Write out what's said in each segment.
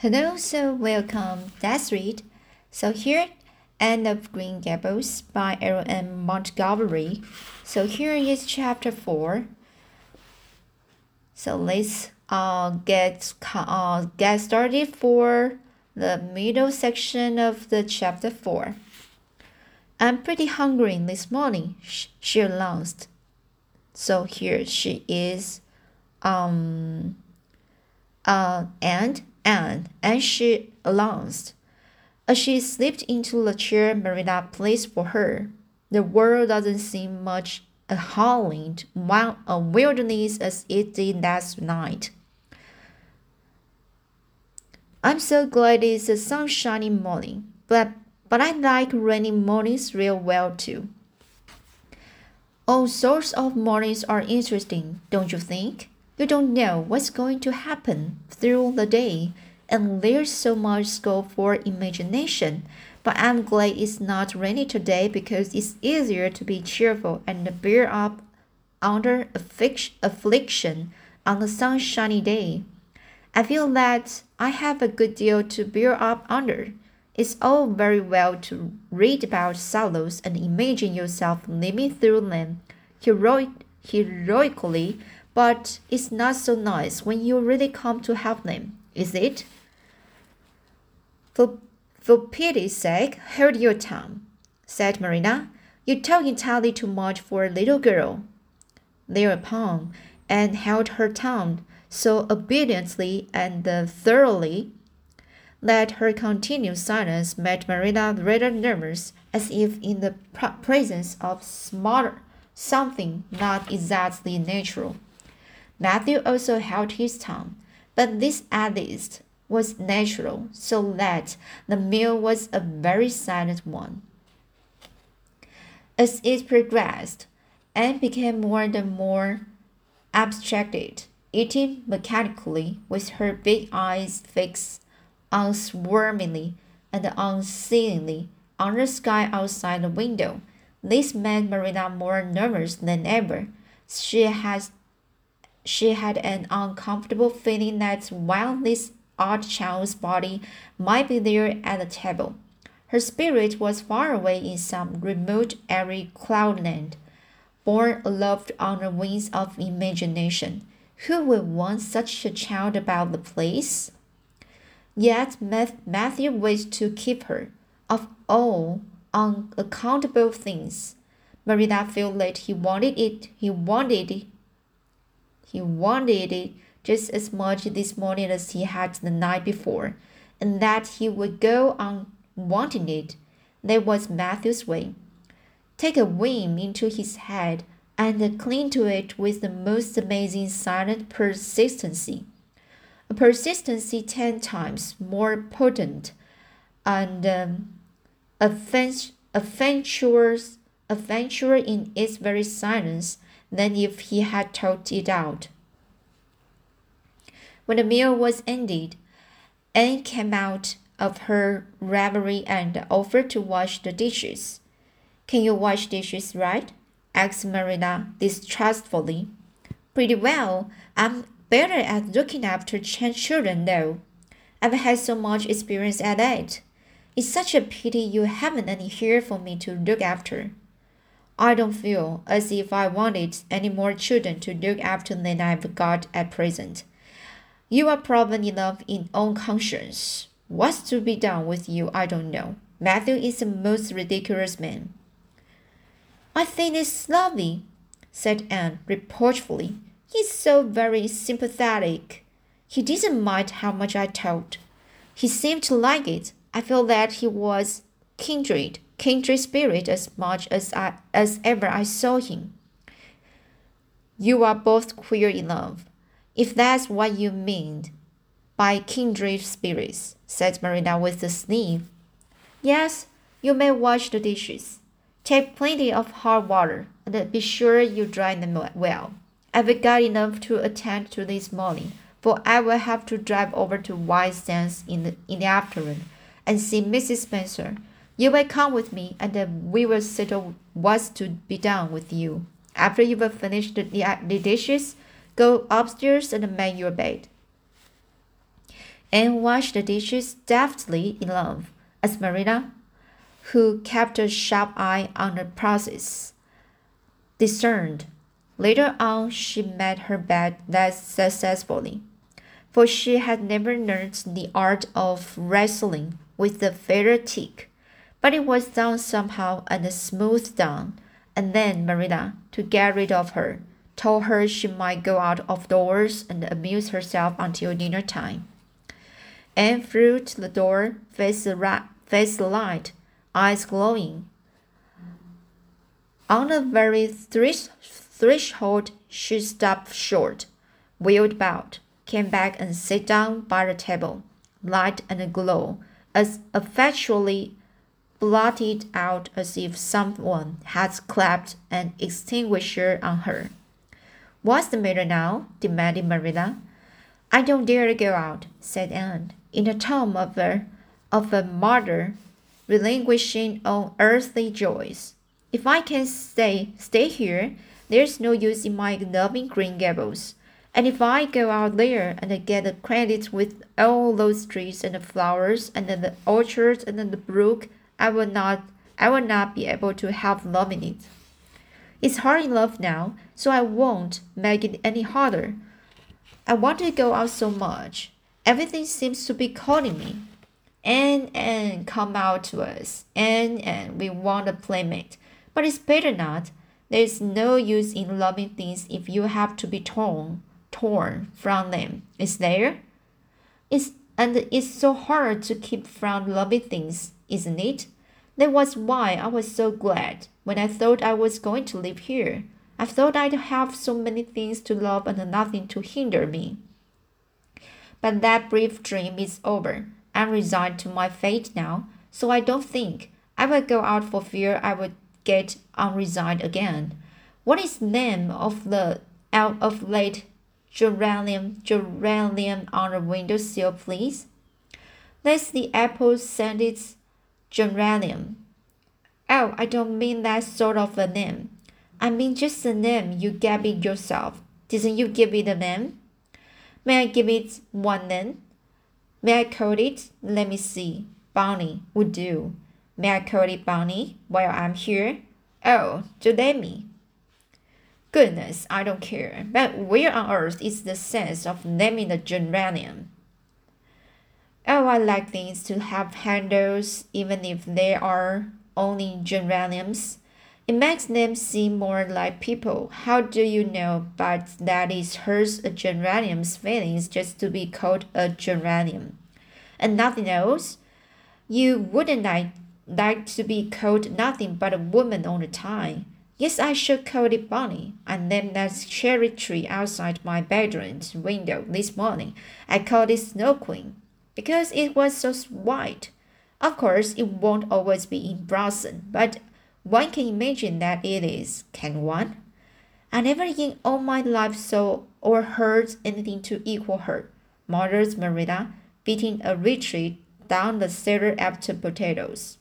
Hello, so welcome. That's read. So here, Anne of Green Gables by Aaron. Montgomery. So here is chapter four. So let's uh get uh get started for the middle section of the chapter four. I'm pretty hungry this morning, she announced. So here she is. Um. Uh, and and as she announced, as she slipped into the chair Marina placed for her, the world doesn't seem much a howling a wilderness as it did last night. I'm so glad it's a sunshiny morning, but but I like rainy mornings real well too. All sorts of mornings are interesting, don't you think? You don't know what's going to happen through the day, and there's so much scope for imagination. But I'm glad it's not rainy today because it's easier to be cheerful and bear up under affliction on a sunshiny day. I feel that I have a good deal to bear up under. It's all very well to read about sorrows and imagine yourself living through them heroic, heroically but it's not so nice when you really come to have them, is it? For, for pity's sake, hold your tongue, said Marina. You talk entirely too much for a little girl. Thereupon, Anne held her tongue so obediently and thoroughly that her continued silence made Marina rather nervous, as if in the presence of smart something not exactly natural. Matthew also held his tongue, but this at least was natural, so that the meal was a very silent one. As it progressed, Anne became more and more abstracted, eating mechanically with her big eyes fixed unswervingly and unseeingly on the sky outside the window. This made Marina more nervous than ever. She had she had an uncomfortable feeling that while this odd child's body might be there at the table, her spirit was far away in some remote airy cloudland, borne aloft on the wings of imagination. Who would want such a child about the place? Yet Matthew wished to keep her. Of all unaccountable things, Marina felt that he wanted it. He wanted he wanted it just as much this morning as he had the night before, and that he would go on wanting it. That was Matthew's way. Take a whim into his head and cling to it with the most amazing silent persistency. A persistency ten times more potent and um, adventurous, adventure in its very silence than if he had talked it out. When the meal was ended, Anne came out of her reverie and offered to wash the dishes. Can you wash dishes right? asked Marina distrustfully. Pretty well. I'm better at looking after children, though. I've had so much experience at it. It's such a pity you haven't any here for me to look after. I don't feel as if I wanted any more children to look after than I've got at present. You are proven enough in own conscience. What's to be done with you, I don't know. Matthew is a most ridiculous man. I think it's lovely, said Anne reproachfully. He's so very sympathetic. He didn't mind how much I talked. He seemed to like it. I felt that he was kindred kindred spirit as much as I as ever I saw him. You are both queer enough, if that's what you mean by kindred spirits, said Marina with a sneer. Yes, you may wash the dishes. Take plenty of hot water and be sure you dry them well. I've got enough to attend to this morning, for I will have to drive over to White Sands in the, in the afternoon and see Mrs. Spencer you will come with me, and then we will settle what's to be done with you. After you have finished the, the dishes, go upstairs and make your bed. Anne washed the dishes deftly enough, as Marina, who kept a sharp eye on the process, discerned. Later on, she made her bed less successfully, for she had never learned the art of wrestling with the tick, but it was done somehow and smoothed down. And then Marilla, to get rid of her, told her she might go out of doors and amuse herself until dinner time. Anne flew to the door, face the, face the light, eyes glowing. On the very thresh threshold, she stopped short, wheeled about, came back and sat down by the table, light and glow, as effectually blotted out as if someone had clapped an extinguisher on her. What's the matter now? demanded Marilla. I don't dare to go out, said Anne, in the tone of a, of a mother relinquishing all earthly joys. If I can stay stay here, there's no use in my loving Green Gables. And if I go out there and I get the credit with all those trees and the flowers and the orchards and the brook, I will not I will not be able to help loving it. It's hard enough now, so I won't make it any harder. I want to go out so much. Everything seems to be calling me. And and come out to us. And and we want a playmate. But it's better not. There's no use in loving things if you have to be torn torn from them. Is there? It's and it's so hard to keep from loving things, isn't it? That was why I was so glad when I thought I was going to live here. I thought I'd have so many things to love and nothing to hinder me. But that brief dream is over. I'm resigned to my fate now, so I don't think I will go out for fear I would get unresigned again. What is the name of the out of late geranium geranium on the windowsill, please? That's the apple scented geranium. Oh, I don't mean that sort of a name. I mean just the name you gave it yourself. Didn't you give it a name? May I give it one then? May I call it? Let me see. Bonnie would do. May I call it Bonnie while I'm here? Oh, do let me. Goodness, I don't care. But where on earth is the sense of naming the geranium? Oh, I like things to have handles, even if they are only geraniums. It makes them seem more like people. How do you know but that it hurts a geranium's feelings just to be called a geranium? And nothing else? You wouldn't like, like to be called nothing but a woman all the time. Yes, I call it Bonnie. I named that cherry tree outside my bedroom window this morning. I called it Snow Queen because it was so white. Of course, it won't always be in blossom, but one can imagine that it is, can one? I never in all my life saw or heard anything to equal her, mutters Marilla, beating a retreat down the cellar after potatoes.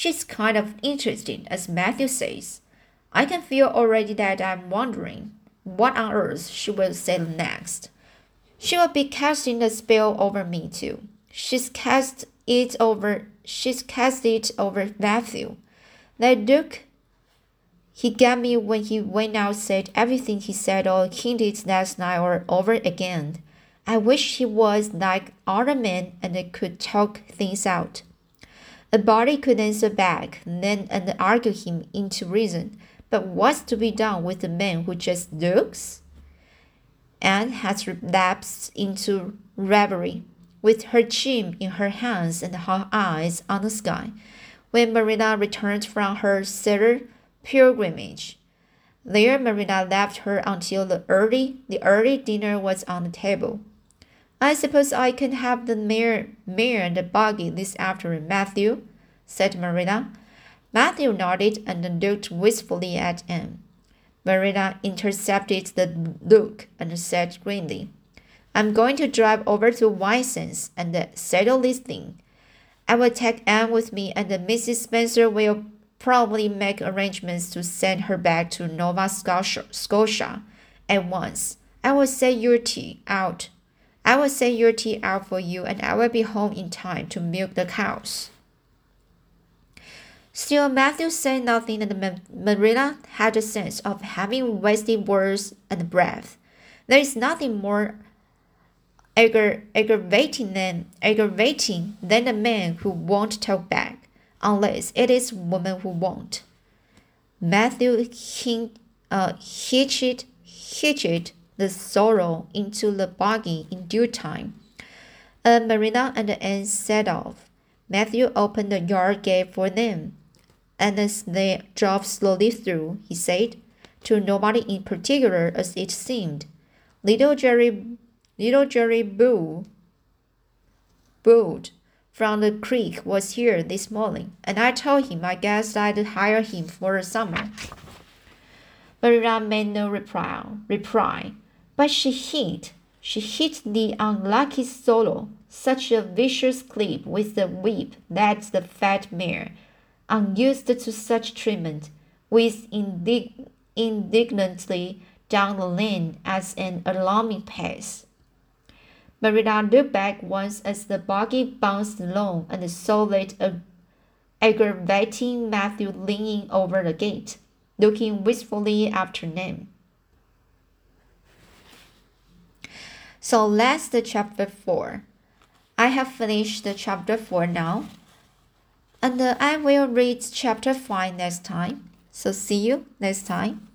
She's kind of interesting, as Matthew says. I can feel already that I'm wondering what on earth she will say next. She will be casting a spell over me too. She's cast it over she's cast it over Matthew. That look he gave me when he went out said everything he said or hinted last night or over again. I wish he was like other men and could talk things out. A body could answer back then and argue him into reason. But what's to be done with a man who just looks? Anne has relapsed into reverie, with her chin in her hands and her eyes on the sky when Marina returned from her cellar pilgrimage. There Marina left her until the early the early dinner was on the table. I suppose I can have the mare mare and the buggy this afternoon, Matthew, said Marina. Matthew nodded and looked wistfully at Anne. Marina intercepted the look and said grimly, I'm going to drive over to White Sands and settle this thing. I will take Anne with me, and Mrs. Spencer will probably make arrangements to send her back to Nova Scotia, Scotia at once. I will set your tea out. I will send your tea out for you, and I will be home in time to milk the cows. Still, Matthew said nothing, and Marilla had a sense of having wasted words and breath. There is nothing more aggravating than aggravating than a man who won't talk back, unless it is a woman who won't. Matthew hing, uh, hitched, hitched the sorrel into the buggy in due time. And Marilla and Anne set off. Matthew opened the yard gate for them and as they drove slowly through, he said, to nobody in particular as it seemed, Little Jerry, little Jerry Bull, Bull from the creek was here this morning, and I told him I guessed I'd hire him for the summer. Marilla made no reply, reply, but she hit, she hit the unlucky solo such a vicious clip with the whip that the fat mare unused to such treatment, whizzed indig- indignantly down the lane at an alarming pace. Marilla looked back once as the buggy bounced along and saw that aggravating Matthew leaning over the gate, looking wistfully after them. So that's the chapter 4. I have finished the chapter 4 now and I will read chapter 5 next time. So see you next time.